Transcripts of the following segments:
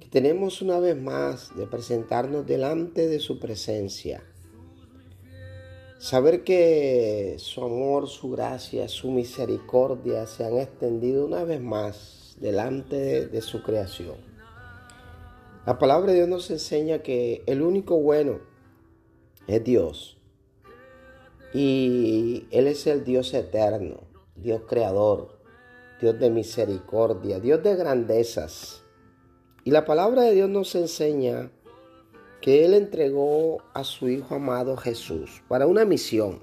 que tenemos una vez más de presentarnos delante de su presencia. Saber que su amor, su gracia, su misericordia se han extendido una vez más delante de, su creación. La palabra de Dios nos enseña que el único bueno es Dios. Y Él es el Dios eterno, Dios creador, Dios de misericordia, Dios de grandezas. Y la palabra de Dios nos enseña que Él entregó a su Hijo amado Jesús para una misión.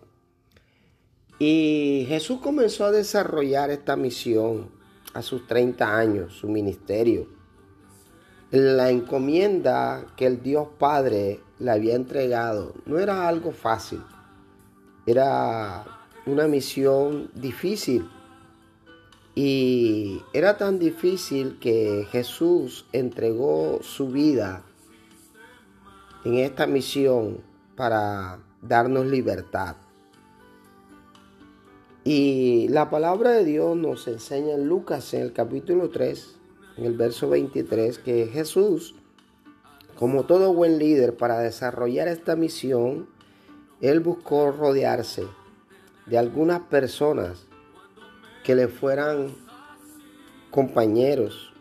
Y Jesús comenzó a desarrollar esta misión a sus 30 años, su ministerio. La encomienda que el Dios Padre le había entregado no era algo fácil, era una misión difícil y era tan difícil que Jesús entregó su vida en esta misión para darnos libertad. Y la palabra de Dios nos enseña en Lucas en el capítulo 3, en el verso 23, que Jesús, como todo buen líder para desarrollar esta misión, él buscó rodearse de algunas personas que le fueran compañeros,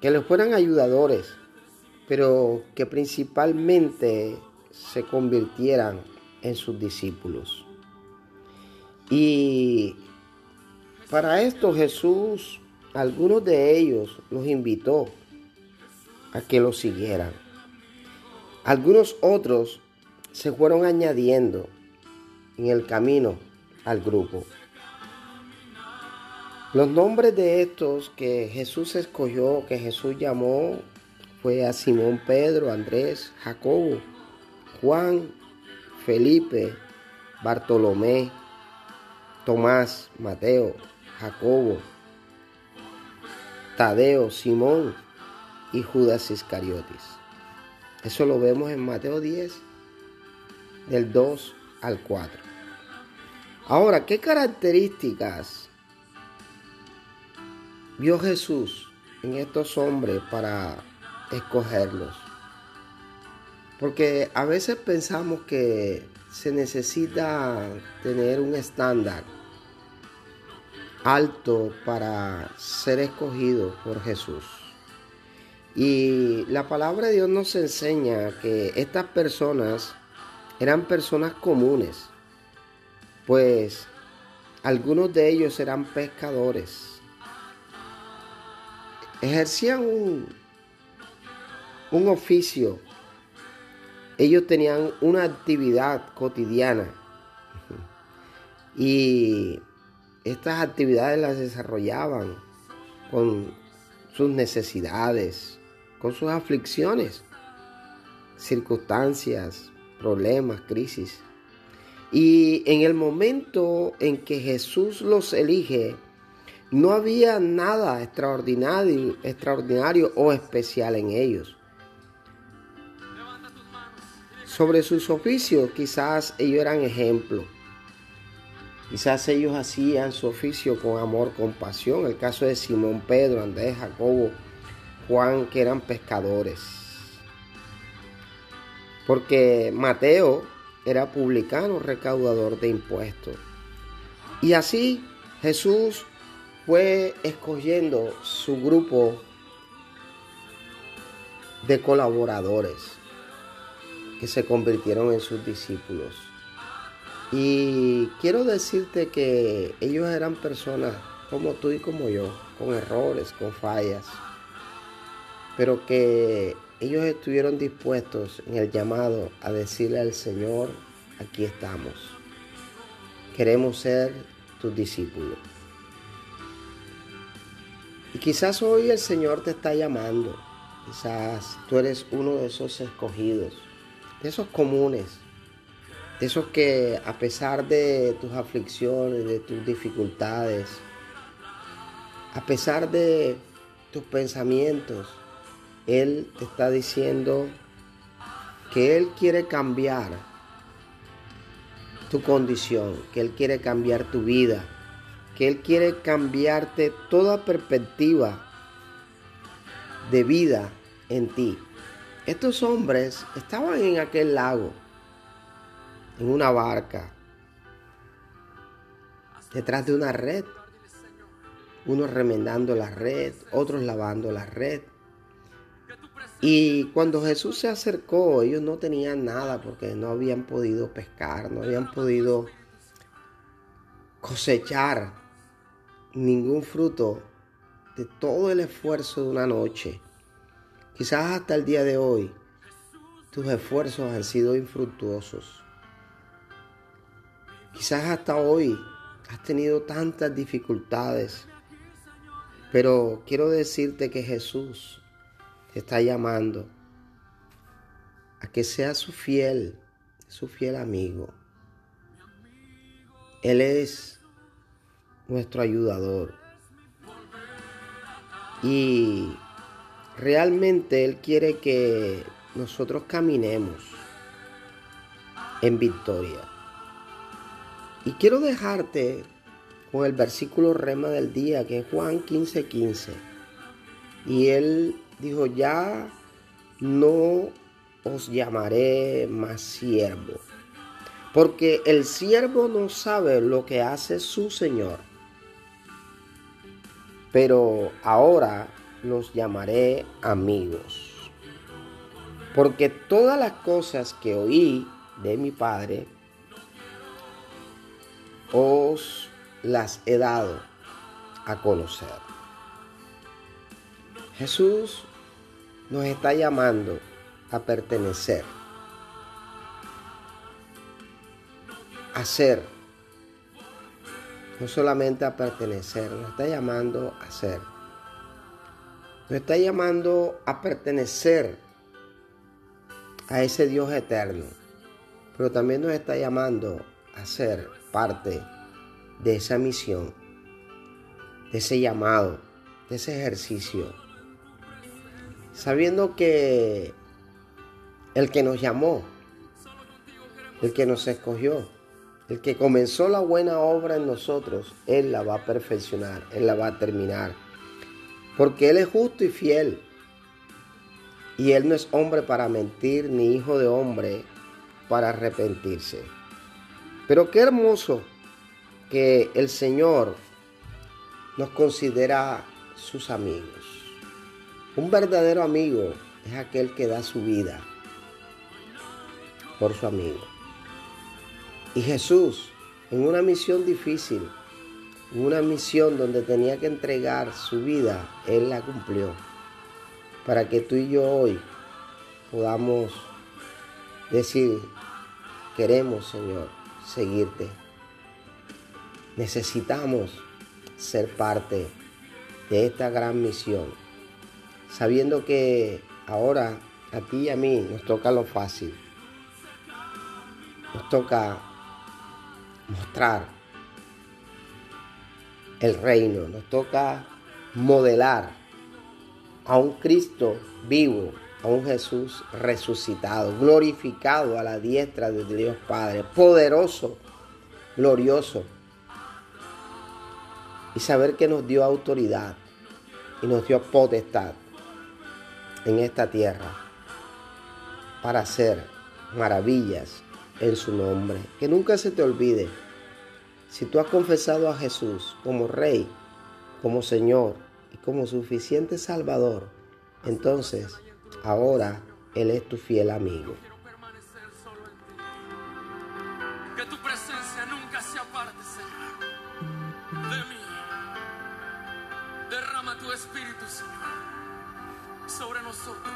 que le fueran ayudadores, pero que principalmente se convirtieran en sus discípulos. Y para esto Jesús, algunos de ellos los invitó a que lo siguieran. Algunos otros se fueron añadiendo en el camino al grupo. Los nombres de estos que Jesús escogió, que Jesús llamó, fue a Simón Pedro, Andrés, Jacobo, Juan, Felipe, Bartolomé, Tomás, Mateo, Jacobo, Tadeo, Simón y Judas Iscariotis. Eso lo vemos en Mateo 10, del 2 al 4. Ahora, ¿qué características vio Jesús en estos hombres para escogerlos. Porque a veces pensamos que se necesita tener un estándar alto para ser escogido por Jesús. Y la palabra de Dios nos enseña que estas personas eran personas comunes, pues algunos de ellos eran pescadores ejercían un, un oficio, ellos tenían una actividad cotidiana y estas actividades las desarrollaban con sus necesidades, con sus aflicciones, circunstancias, problemas, crisis. Y en el momento en que Jesús los elige, no había nada extraordinario, extraordinario o especial en ellos. Sobre sus oficios, quizás ellos eran ejemplo. Quizás ellos hacían su oficio con amor, con pasión. El caso de Simón Pedro, Andrés, Jacobo, Juan, que eran pescadores. Porque Mateo era publicano, recaudador de impuestos. Y así Jesús fue escogiendo su grupo de colaboradores que se convirtieron en sus discípulos. Y quiero decirte que ellos eran personas como tú y como yo, con errores, con fallas, pero que ellos estuvieron dispuestos en el llamado a decirle al Señor, aquí estamos. Queremos ser tus discípulos. Y quizás hoy el Señor te está llamando. Quizás tú eres uno de esos escogidos, de esos comunes, de esos que a pesar de tus aflicciones, de tus dificultades, a pesar de tus pensamientos, Él te está diciendo que Él quiere cambiar tu condición, que Él quiere cambiar tu vida, que Él quiere cambiarte toda perspectiva de vida en ti. Estos hombres estaban en aquel lago, en una barca, detrás de una red, unos remendando la red, otros lavando la red. Y cuando Jesús se acercó, ellos no tenían nada porque no habían podido pescar, no habían podido cosechar ningún fruto de todo el esfuerzo de una noche. Quizás hasta el día de hoy tus esfuerzos han sido infructuosos. Quizás hasta hoy has tenido tantas dificultades, pero quiero decirte que Jesús te está llamando a que seas su fiel, su fiel amigo. Él es nuestro ayudador. Y realmente Él quiere que nosotros caminemos en victoria. Y quiero dejarte con el versículo rema del día, que es Juan 15:15. 15. Y Él dijo, ya no os llamaré más siervo, porque el siervo no sabe lo que hace su Señor pero ahora los llamaré amigos. Porque todas las cosas que oí de mi Padre, os las he dado a conocer. Jesús nos está llamando a pertenecer, a ser no solamente a pertenecer, nos está llamando a ser. Nos está llamando a pertenecer a ese Dios eterno, pero también nos está llamando a ser parte de esa misión, de ese llamado, de ese ejercicio, sabiendo que el que nos llamó, el que nos escogió, el que comenzó la buena obra en nosotros, Él la va a perfeccionar, Él la va a terminar. Porque Él es justo y fiel. Y Él no es hombre para mentir, ni hijo de hombre para arrepentirse. Pero qué hermoso que el Señor nos considera sus amigos. Un verdadero amigo es aquel que da su vida por su amigo. Y Jesús, en una misión difícil, en una misión donde tenía que entregar su vida, Él la cumplió. Para que tú y yo hoy podamos decir, queremos Señor seguirte. Necesitamos ser parte de esta gran misión, sabiendo que ahora a ti y a mí nos toca lo fácil. Nos toca mostrar el reino, nos toca modelar a un Cristo vivo, a un Jesús resucitado, glorificado a la diestra de Dios Padre, poderoso, glorioso. Y saber que nos dio autoridad y nos dio potestad en esta tierra para hacer maravillas en su nombre. Que nunca se te olvide, si tú has confesado a Jesús como Rey, como Señor y como suficiente Salvador, entonces ahora Él es tu fiel amigo. Que tu presencia nunca se aparte, Señor, de mí. Derrama tu espíritu, Señor, sobre nosotros.